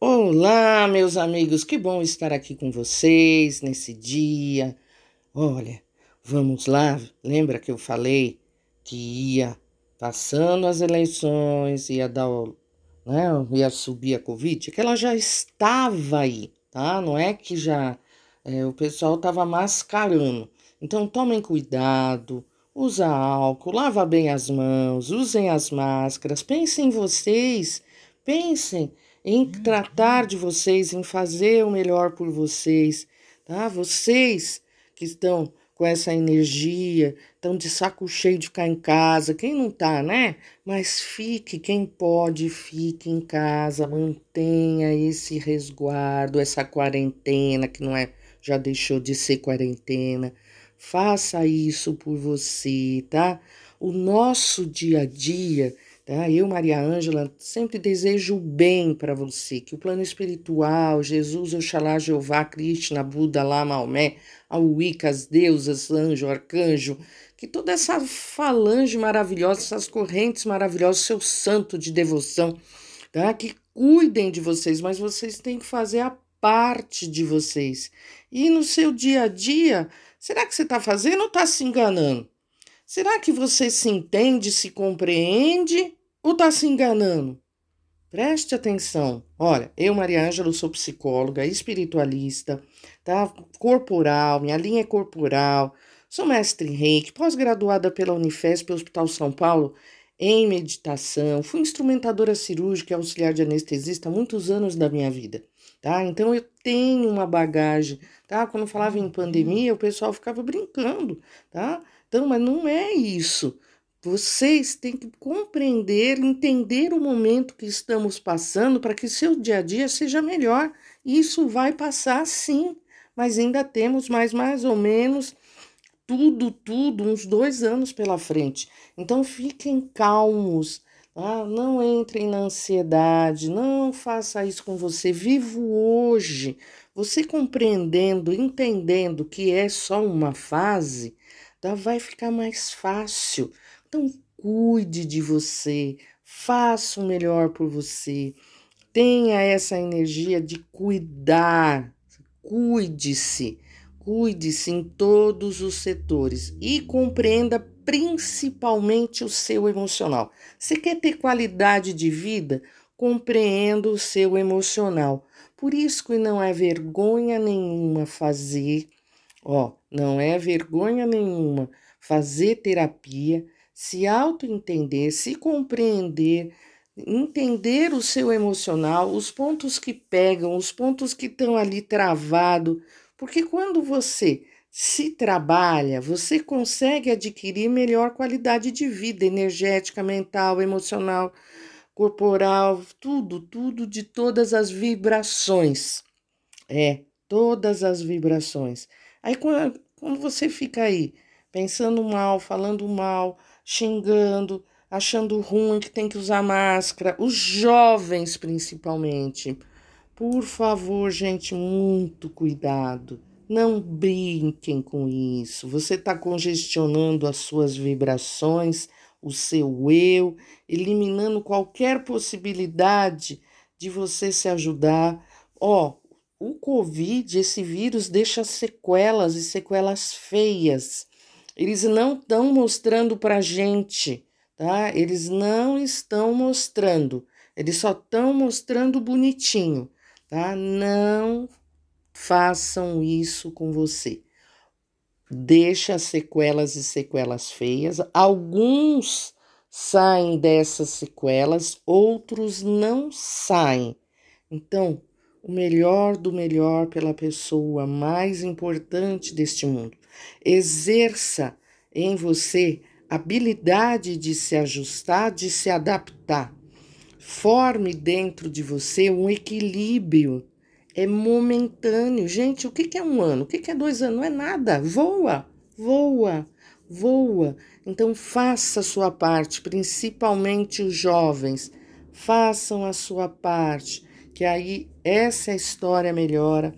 Olá, meus amigos, que bom estar aqui com vocês nesse dia. Olha, vamos lá. Lembra que eu falei que ia passando as eleições, ia dar, né, ia subir a Covid? Que ela já estava aí, tá? Não é que já é, o pessoal estava mascarando. Então tomem cuidado, usa álcool, lava bem as mãos, usem as máscaras, pensem em vocês, pensem em tratar de vocês, em fazer o melhor por vocês, tá? Vocês que estão com essa energia, estão de saco cheio de ficar em casa, quem não tá, né? Mas fique, quem pode, fique em casa, mantenha esse resguardo, essa quarentena que não é, já deixou de ser quarentena. Faça isso por você, tá? O nosso dia a dia Tá? Eu, Maria Ângela, sempre desejo o bem para você, que o plano espiritual, Jesus, Oxalá, Jeová, Krishna, Buda, Lá, Maomé, a Wicca, as deusas, anjo, arcanjo, que toda essa falange maravilhosa, essas correntes maravilhosas, seu santo de devoção, tá? que cuidem de vocês, mas vocês têm que fazer a parte de vocês. E no seu dia a dia, será que você está fazendo ou está se enganando? Será que você se entende, se compreende ou está se enganando? Preste atenção. Olha, eu, Maria Ângela, sou psicóloga, espiritualista, tá? Corporal, minha linha é corporal. Sou mestre em reiki, pós-graduada pela Unifesp, Hospital São Paulo, em meditação. Fui instrumentadora cirúrgica e auxiliar de anestesista há muitos anos da minha vida, tá? Então eu tenho uma bagagem, tá? Quando falava em pandemia, o pessoal ficava brincando, tá? Então, mas não é isso. Vocês têm que compreender, entender o momento que estamos passando para que seu dia a dia seja melhor. Isso vai passar sim, mas ainda temos mais, mais ou menos tudo, tudo, uns dois anos pela frente. Então fiquem calmos, tá? não entrem na ansiedade, não faça isso com você. Vivo hoje. Você compreendendo, entendendo que é só uma fase, tá? vai ficar mais fácil. Então, cuide de você, faça o melhor por você, tenha essa energia de cuidar, cuide-se, cuide-se em todos os setores e compreenda principalmente o seu emocional. Você quer ter qualidade de vida? Compreenda o seu emocional. Por isso que não é vergonha nenhuma fazer, ó, não é vergonha nenhuma fazer terapia se auto-entender, se compreender, entender o seu emocional, os pontos que pegam, os pontos que estão ali travado, porque quando você se trabalha, você consegue adquirir melhor qualidade de vida energética, mental, emocional, corporal, tudo, tudo de todas as vibrações. É, todas as vibrações. Aí quando, quando você fica aí pensando mal, falando mal, xingando, achando ruim que tem que usar máscara, os jovens principalmente. Por favor, gente, muito cuidado. Não brinquem com isso. Você está congestionando as suas vibrações, o seu eu, eliminando qualquer possibilidade de você se ajudar. Ó, oh, o Covid, esse vírus, deixa sequelas e sequelas feias eles não estão mostrando para a gente, tá? Eles não estão mostrando, eles só estão mostrando bonitinho, tá? Não façam isso com você. Deixa sequelas e sequelas feias. Alguns saem dessas sequelas, outros não saem. Então, o melhor do melhor pela pessoa mais importante deste mundo. Exerça em você habilidade de se ajustar, de se adaptar. Forme dentro de você um equilíbrio. É momentâneo. Gente, o que é um ano? O que é dois anos? Não é nada. Voa, voa, voa. Então, faça a sua parte, principalmente os jovens. Façam a sua parte, que aí essa história melhora,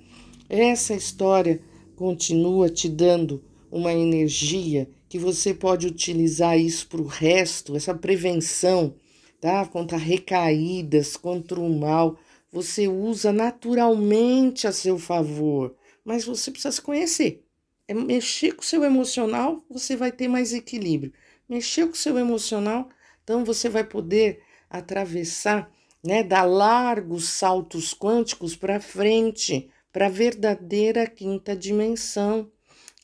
essa história continua te dando uma energia que você pode utilizar isso para o resto, essa prevenção, tá? Contra recaídas, contra o mal. você usa naturalmente a seu favor, mas você precisa se conhecer. É mexer com o seu emocional, você vai ter mais equilíbrio. Mexer com o seu emocional, então você vai poder atravessar, né, dar largos saltos quânticos para frente, para a verdadeira quinta dimensão,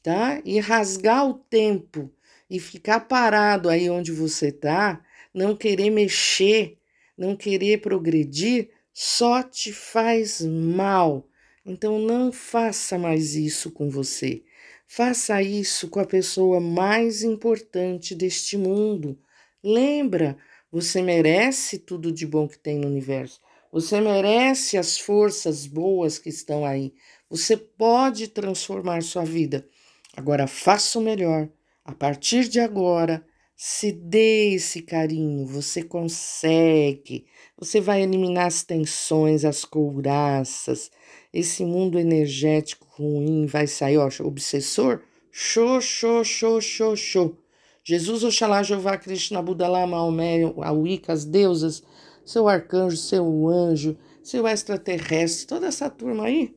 tá? E rasgar o tempo e ficar parado aí onde você tá, não querer mexer, não querer progredir, só te faz mal. Então não faça mais isso com você. Faça isso com a pessoa mais importante deste mundo. Lembra, você merece tudo de bom que tem no universo. Você merece as forças boas que estão aí. Você pode transformar sua vida. Agora faça o melhor. A partir de agora, se dê esse carinho, você consegue. Você vai eliminar as tensões, as couraças. Esse mundo energético ruim vai sair, ó, obsessor. Show, show, show, show, show. Jesus, Oxalá, Jeová, Krishna, Buda, Lama, Maomé, Wicca, as deusas, seu arcanjo, seu anjo, seu extraterrestre, toda essa turma aí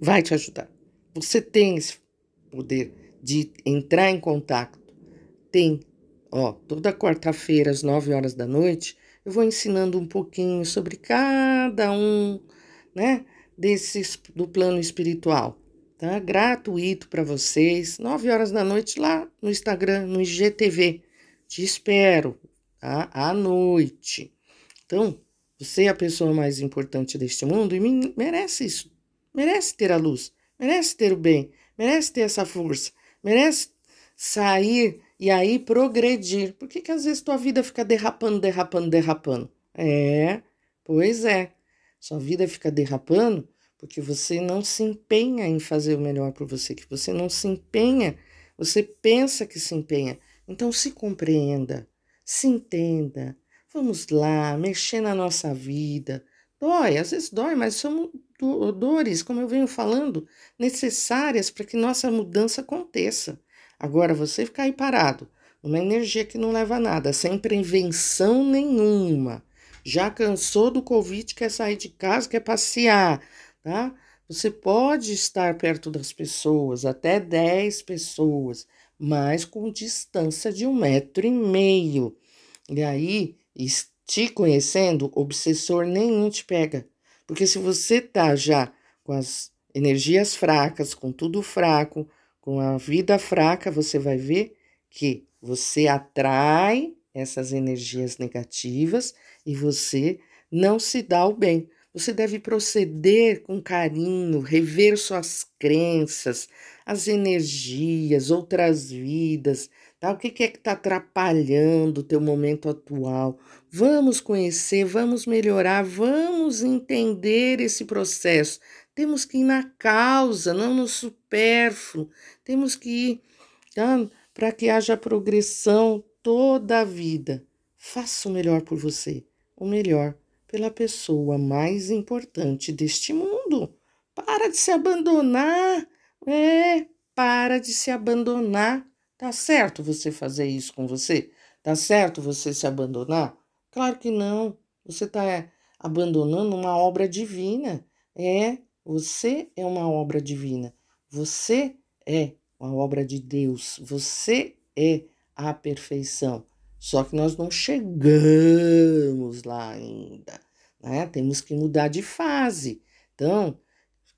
vai te ajudar. Você tem esse poder de entrar em contato tem, ó, toda quarta-feira às 9 horas da noite, eu vou ensinando um pouquinho sobre cada um, né, desses do plano espiritual, tá? Gratuito para vocês, 9 horas da noite lá no Instagram, no IGTV. Te espero, tá? À noite. Então, você é a pessoa mais importante deste mundo e merece isso. Merece ter a luz, merece ter o bem, merece ter essa força, merece sair e aí progredir. Por que, que às vezes tua vida fica derrapando, derrapando, derrapando? É, pois é. Sua vida fica derrapando porque você não se empenha em fazer o melhor por você, que você não se empenha, você pensa que se empenha. Então se compreenda, se entenda. Vamos lá, mexer na nossa vida. Dói, às vezes dói, mas são dores, como eu venho falando, necessárias para que nossa mudança aconteça. Agora, você ficar aí parado, uma energia que não leva a nada, sem prevenção nenhuma, já cansou do Covid, quer sair de casa, quer passear, tá? Você pode estar perto das pessoas, até 10 pessoas, mas com distância de um metro e meio. E aí, te conhecendo, obsessor nenhum te pega. Porque se você tá já com as energias fracas, com tudo fraco, com a vida fraca, você vai ver que você atrai essas energias negativas e você não se dá o bem. Você deve proceder com carinho, rever suas crenças, as energias, outras vidas, tá? O que, é que está atrapalhando o teu momento atual? Vamos conhecer, vamos melhorar, vamos entender esse processo. Temos que ir na causa, não no supérfluo. Temos que ir tá? para que haja progressão toda a vida. Faça o melhor por você, o melhor pela pessoa mais importante deste mundo. Para de se abandonar. É, para de se abandonar. Tá certo você fazer isso com você? Tá certo você se abandonar? Claro que não. Você está é, abandonando uma obra divina. É, você é uma obra divina. Você é uma obra de Deus. Você é a perfeição. Só que nós não chegamos lá ainda, né? Temos que mudar de fase. Então,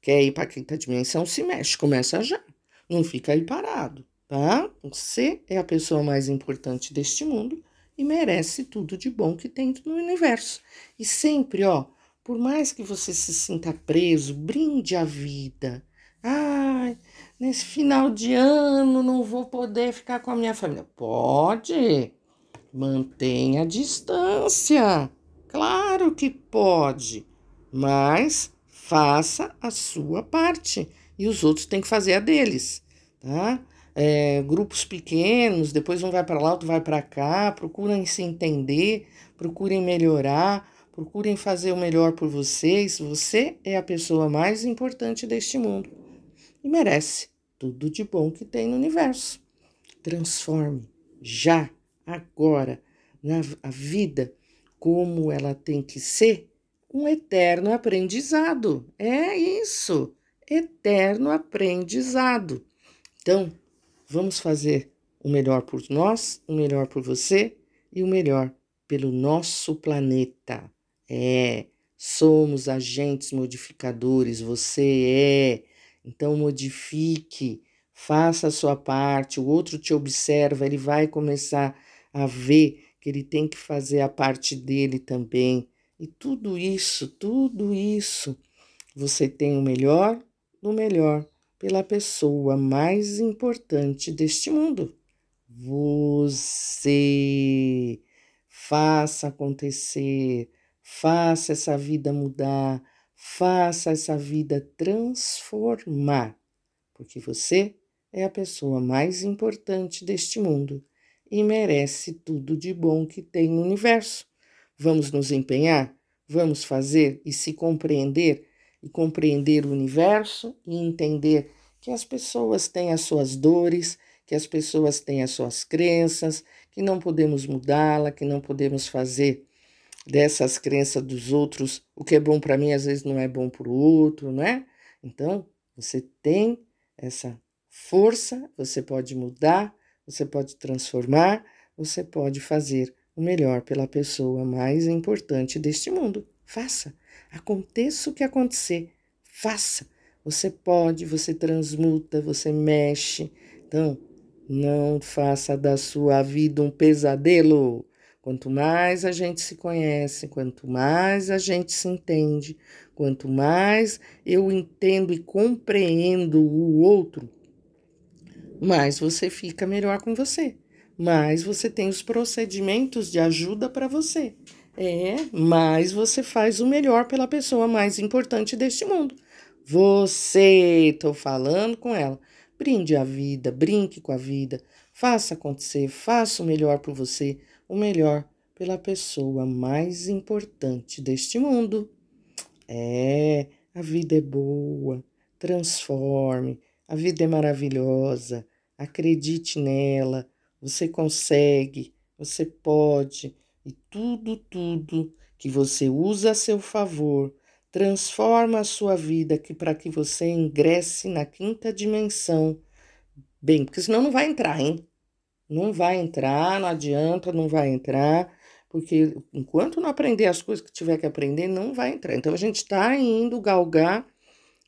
quer ir para quinta dimensão, se mexe, começa já. Não fica aí parado, tá? Você é a pessoa mais importante deste mundo e merece tudo de bom que tem no universo. E sempre, ó, por mais que você se sinta preso, brinde a vida. Ai, nesse final de ano não vou poder ficar com a minha família. Pode. Mantenha a distância. Claro que pode. Mas faça a sua parte e os outros têm que fazer a deles, tá? É, grupos pequenos, depois um vai para lá, outro vai para cá, procurem se entender, procurem melhorar Procurem fazer o melhor por vocês. Você é a pessoa mais importante deste mundo e merece tudo de bom que tem no universo. Transforme já, agora, na, a vida como ela tem que ser um eterno aprendizado. É isso, eterno aprendizado. Então, vamos fazer o melhor por nós, o melhor por você e o melhor pelo nosso planeta. É, somos agentes modificadores, você é. Então, modifique, faça a sua parte, o outro te observa, ele vai começar a ver que ele tem que fazer a parte dele também. E tudo isso, tudo isso, você tem o melhor do melhor pela pessoa mais importante deste mundo. Você faça acontecer, faça essa vida mudar, faça essa vida transformar, porque você é a pessoa mais importante deste mundo e merece tudo de bom que tem no universo. Vamos nos empenhar? Vamos fazer e se compreender e compreender o universo e entender que as pessoas têm as suas dores, que as pessoas têm as suas crenças, que não podemos mudá-la, que não podemos fazer dessas crenças dos outros o que é bom para mim às vezes não é bom para o outro, não é? Então, você tem essa força, você pode mudar, você pode transformar, você pode fazer o melhor pela pessoa mais importante deste mundo. Faça. Aconteça o que acontecer, faça. Você pode, você transmuta, você mexe. Então, não faça da sua vida um pesadelo. Quanto mais a gente se conhece, quanto mais a gente se entende, quanto mais eu entendo e compreendo o outro, mais você fica melhor com você, mais você tem os procedimentos de ajuda para você. É, mais você faz o melhor pela pessoa mais importante deste mundo. Você, estou falando com ela. Brinde a vida, brinque com a vida, faça acontecer, faça o melhor por você, o melhor pela pessoa mais importante deste mundo. É, a vida é boa, transforme, a vida é maravilhosa, acredite nela, você consegue, você pode, e tudo, tudo que você usa a seu favor transforma a sua vida que para que você ingresse na quinta dimensão. Bem, porque senão não vai entrar, hein? Não vai entrar, não adianta, não vai entrar, porque enquanto não aprender as coisas que tiver que aprender, não vai entrar. Então a gente está indo galgar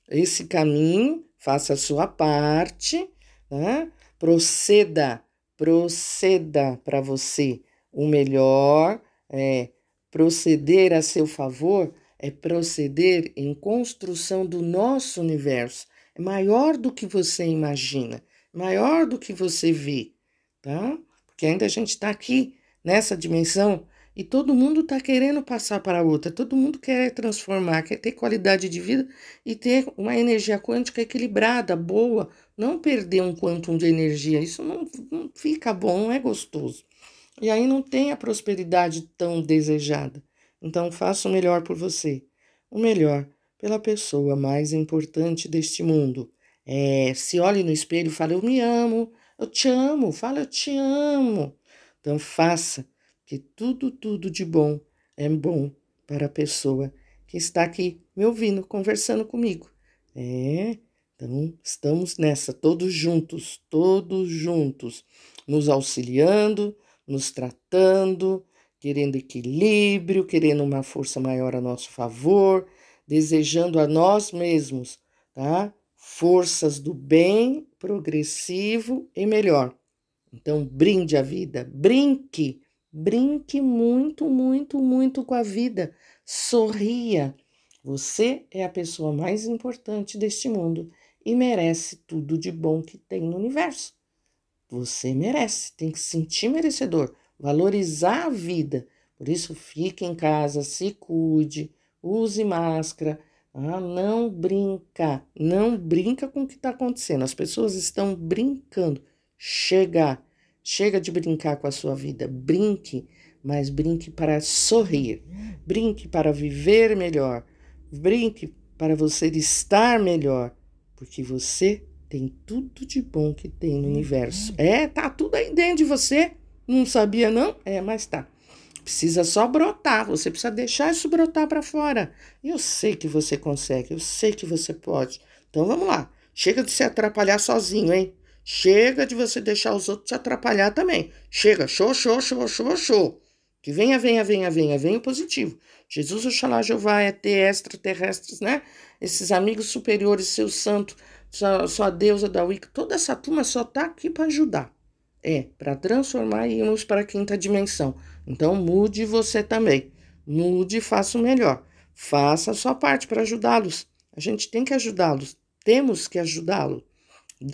esse caminho, faça a sua parte, né? Proceda, proceda para você o melhor, é, proceder a seu favor é proceder em construção do nosso universo. É maior do que você imagina, maior do que você vê, tá? Porque ainda a gente está aqui nessa dimensão e todo mundo está querendo passar para outra, todo mundo quer transformar, quer ter qualidade de vida e ter uma energia quântica equilibrada, boa, não perder um quantum de energia. Isso não, não fica bom, não é gostoso. E aí não tem a prosperidade tão desejada. Então faça o melhor por você, o melhor pela pessoa mais importante deste mundo. É, se olhe no espelho e fale, eu me amo, eu te amo, fala, eu te amo. Então faça, que tudo, tudo de bom é bom para a pessoa que está aqui me ouvindo, conversando comigo. É, então estamos nessa, todos juntos, todos juntos, nos auxiliando, nos tratando, querendo equilíbrio, querendo uma força maior a nosso favor, desejando a nós mesmos, tá? Forças do bem, progressivo e melhor. Então, brinde a vida, brinque, brinque muito, muito, muito com a vida, sorria. Você é a pessoa mais importante deste mundo e merece tudo de bom que tem no universo. Você merece, tem que se sentir merecedor valorizar a vida. Por isso, fique em casa, se cuide, use máscara. Ah, não brinca, não brinca com o que está acontecendo. As pessoas estão brincando. Chega, chega de brincar com a sua vida. Brinque, mas brinque para sorrir. Brinque para viver melhor. Brinque para você estar melhor, porque você tem tudo de bom que tem no universo. É, tá tudo aí dentro de você. Não sabia, não? É, mas tá. Precisa só brotar, você precisa deixar isso brotar para fora. E eu sei que você consegue, eu sei que você pode. Então vamos lá. Chega de se atrapalhar sozinho, hein? Chega de você deixar os outros te atrapalhar também. Chega, show, show, show, show, show. Que venha, venha, venha, venha, venha o positivo. Jesus, Oxalá, Jeová, é ter extraterrestres, né? Esses amigos superiores, seu santo, sua, sua deusa da Wicca, toda essa turma só tá aqui para ajudar. É, para transformar e irmos para a quinta dimensão. Então mude você também. Mude e faça o melhor. Faça a sua parte para ajudá-los. A gente tem que ajudá-los. Temos que ajudá-los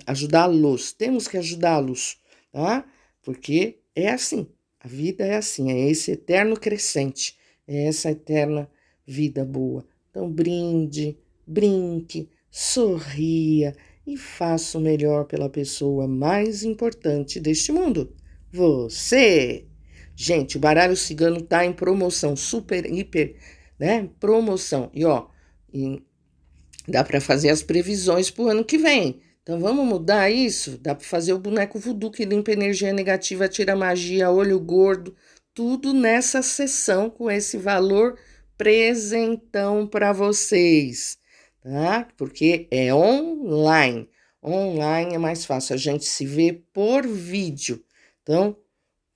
ajudá-los, temos que ajudá-los, tá? Porque é assim, a vida é assim, é esse eterno crescente, é essa eterna vida boa. Então brinde, brinque, sorria e faça o melhor pela pessoa mais importante deste mundo, você. Gente, o baralho cigano tá em promoção, super, hiper, né? Promoção. E ó, dá para fazer as previsões pro ano que vem. Então vamos mudar isso? Dá para fazer o boneco voodoo que limpa energia negativa, tira magia, olho gordo, tudo nessa sessão com esse valor presentão para vocês, tá? Porque é online. Online é mais fácil, a gente se vê por vídeo. Então,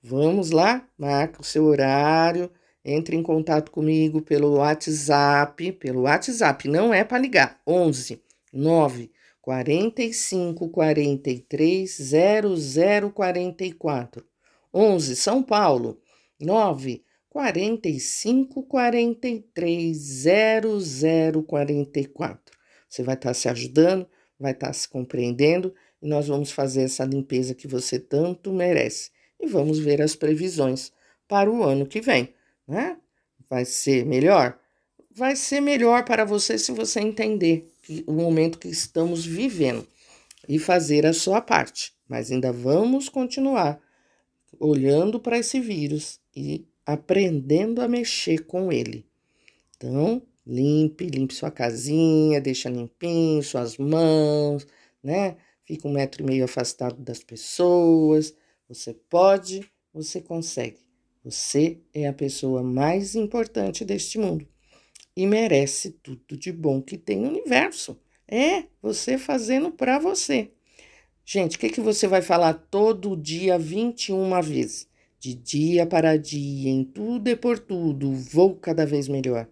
vamos lá, marca o seu horário, entre em contato comigo pelo WhatsApp, pelo WhatsApp, não é para ligar, 11 9 45 43 00 44. 11 São Paulo 9 45 43 00 44. Você vai estar tá se ajudando, vai estar tá se compreendendo e nós vamos fazer essa limpeza que você tanto merece. E vamos ver as previsões para o ano que vem, né? Vai ser melhor? Vai ser melhor para você se você entender o momento que estamos vivendo e fazer a sua parte. Mas ainda vamos continuar olhando para esse vírus e aprendendo a mexer com ele. Então, limpe, limpe sua casinha, deixa limpinho suas mãos, né? Fica um metro e meio afastado das pessoas. Você pode, você consegue. Você é a pessoa mais importante deste mundo e merece tudo de bom que tem no universo. É você fazendo para você. Gente, o que, que você vai falar todo dia 21 vezes? De dia para dia, em tudo e por tudo, vou cada vez melhor.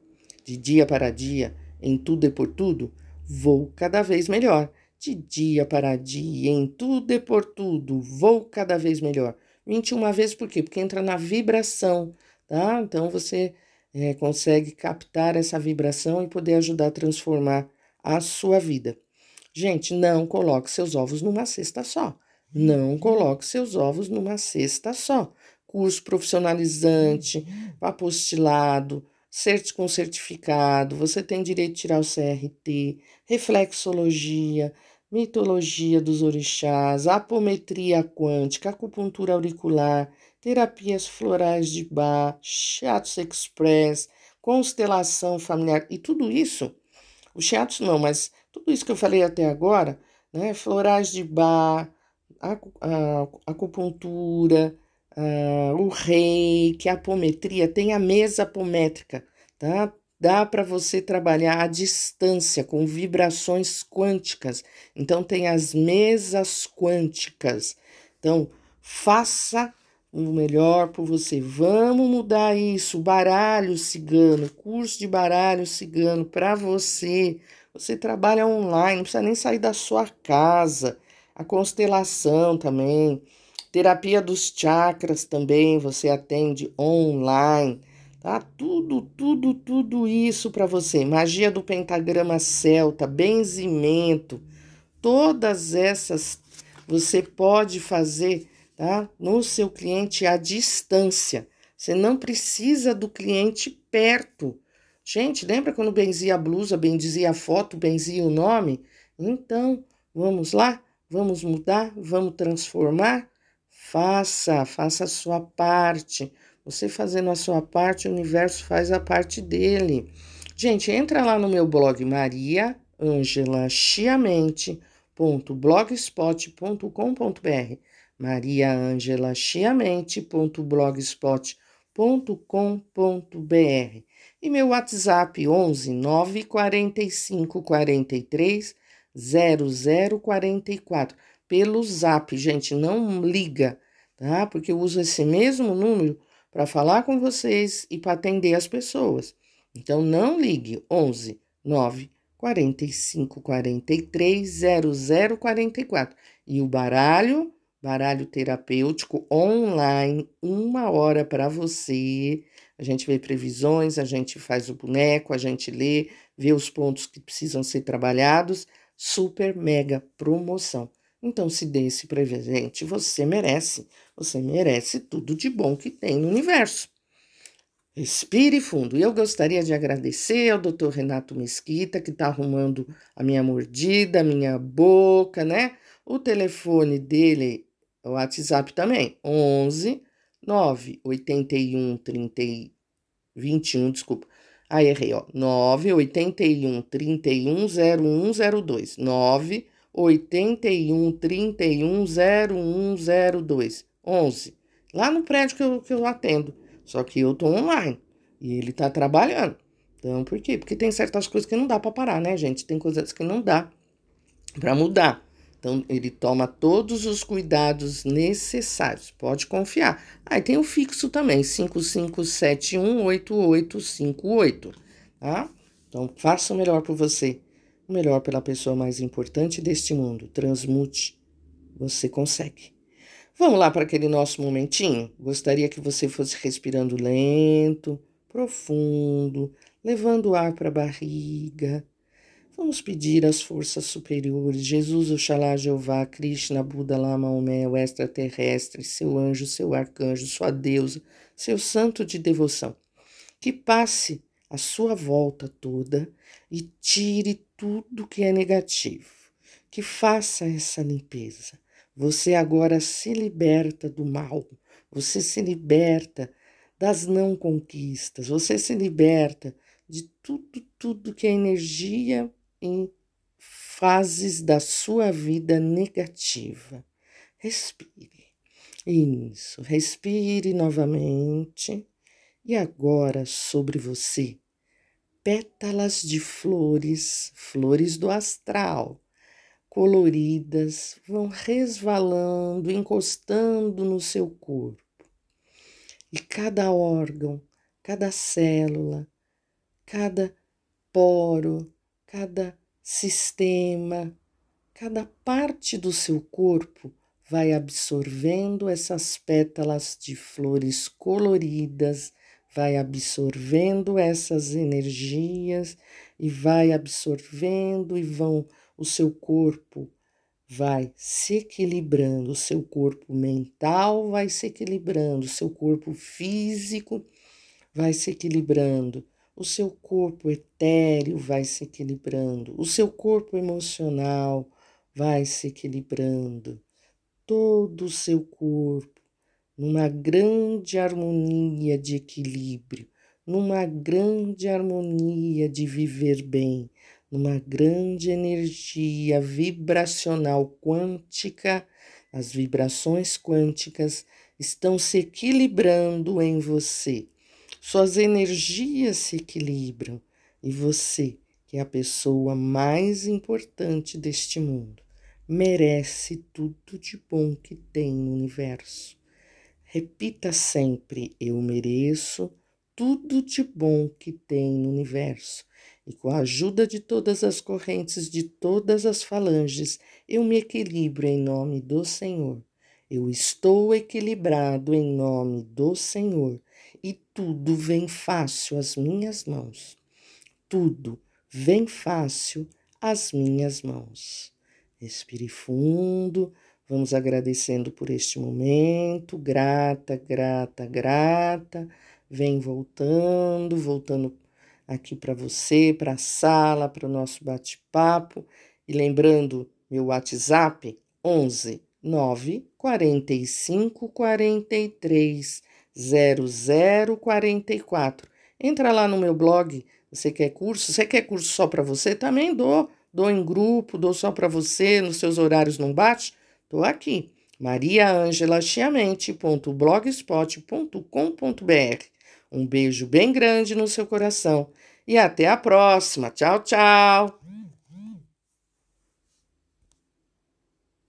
De dia para dia, em tudo e por tudo, vou cada vez melhor. De dia para dia, em tudo e por tudo, vou cada vez melhor. 21 vezes por quê? Porque entra na vibração, tá? Então você é, consegue captar essa vibração e poder ajudar a transformar a sua vida. Gente, não coloque seus ovos numa cesta só. Não coloque seus ovos numa cesta só. Curso profissionalizante, apostilado, cert com certificado, você tem direito de tirar o CRT, reflexologia, mitologia dos orixás, apometria quântica, acupuntura auricular, terapias florais de bar, shiatsu express, constelação familiar e tudo isso, o shiatsu não, mas tudo isso que eu falei até agora, né, florais de bar, acupuntura, o reiki, a apometria, tem a mesa apométrica, tá? Dá para você trabalhar à distância com vibrações quânticas. Então tem as mesas quânticas. Então faça o melhor por você. Vamos mudar isso. Baralho cigano, curso de baralho cigano para você. Você trabalha online, não precisa nem sair da sua casa. A constelação também. Terapia dos chakras também, você atende online. Tá? Tudo, tudo, tudo isso para você. Magia do pentagrama celta, benzimento. Todas essas você pode fazer tá? No seu cliente à distância. Você não precisa do cliente perto. Gente, lembra quando benzia a blusa, benzia a foto, benzia o nome? Então, vamos lá? Vamos mudar? Vamos transformar? Faça, faça a sua parte. Você fazendo a sua parte, o universo faz a parte dele. Gente, entra lá no meu blog mariaangelachiamente.blogspot.com.br mariaangelachiamente.blogspot.com.br E meu WhatsApp 11 945 43 0044. Pelo Zap, gente, não liga, tá? Porque eu uso esse mesmo número para falar com vocês e para atender as pessoas. Então não ligue 11 9 45 43 0044. E o baralho baralho terapêutico online, uma hora para você. A gente vê previsões, a gente faz o boneco, a gente lê, vê os pontos que precisam ser trabalhados. Super mega promoção. Então, se dê esse presente, você merece. Você merece tudo de bom que tem no universo. Respire fundo. E eu gostaria de agradecer ao Dr. Renato Mesquita, que está arrumando a minha mordida, a minha boca, né? O telefone dele o WhatsApp também, 11 9 81 30 21, desculpa. Aí errei, ó. 9 81 31 0102. 9 81 31 0102. 11. Lá no prédio que eu, que eu atendo. Só que eu tô online. E ele tá trabalhando. Então, por quê? Porque tem certas coisas que não dá para parar, né, gente? Tem coisas que não dá para mudar. Então, ele toma todos os cuidados necessários, pode confiar. Aí ah, tem o fixo também, 55718858, tá? Então, faça o melhor por você, o melhor pela pessoa mais importante deste mundo. Transmute, você consegue. Vamos lá para aquele nosso momentinho? Gostaria que você fosse respirando lento, profundo, levando o ar para a barriga Vamos pedir às forças superiores, Jesus, Oxalá, Jeová, Krishna, Buda, Lama, Maomé, o extraterrestre, seu anjo, seu arcanjo, sua deusa, seu santo de devoção, que passe a sua volta toda e tire tudo que é negativo, que faça essa limpeza. Você agora se liberta do mal, você se liberta das não conquistas, você se liberta de tudo, tudo que é energia em fases da sua vida negativa. Respire. Isso, respire novamente. E agora sobre você, pétalas de flores, flores do astral, coloridas, vão resvalando, encostando no seu corpo. E cada órgão, cada célula, cada poro, cada sistema, cada parte do seu corpo vai absorvendo essas pétalas de flores coloridas, vai absorvendo essas energias e vai absorvendo e vão o seu corpo vai se equilibrando, o seu corpo mental vai se equilibrando, o seu corpo físico vai se equilibrando o seu corpo etéreo vai se equilibrando, o seu corpo emocional vai se equilibrando, todo o seu corpo numa grande harmonia de equilíbrio, numa grande harmonia de viver bem, numa grande energia vibracional quântica. As vibrações quânticas estão se equilibrando em você suas energias se equilibram e você, que é a pessoa mais importante deste mundo, merece tudo de bom que tem no universo. Repita sempre: Eu mereço tudo de bom que tem no universo. E com a ajuda de todas as correntes, de todas as falanges, eu me equilibro em nome do Senhor. Eu estou equilibrado em nome do Senhor e tudo vem fácil às minhas mãos. Tudo vem fácil às minhas mãos. Respire fundo, vamos agradecendo por este momento, grata, grata, grata. Vem voltando, voltando aqui para você, para a sala, para o nosso bate-papo. E lembrando, meu WhatsApp 11 9 45 43 0044. Entra lá no meu blog. Você quer curso? Você quer curso só para você? Também dou. Dou em grupo, dou só para você, nos seus horários não bate? Tô aqui. mariaangelachiamente.blogspot.com.br. Um beijo bem grande no seu coração e até a próxima. Tchau, tchau!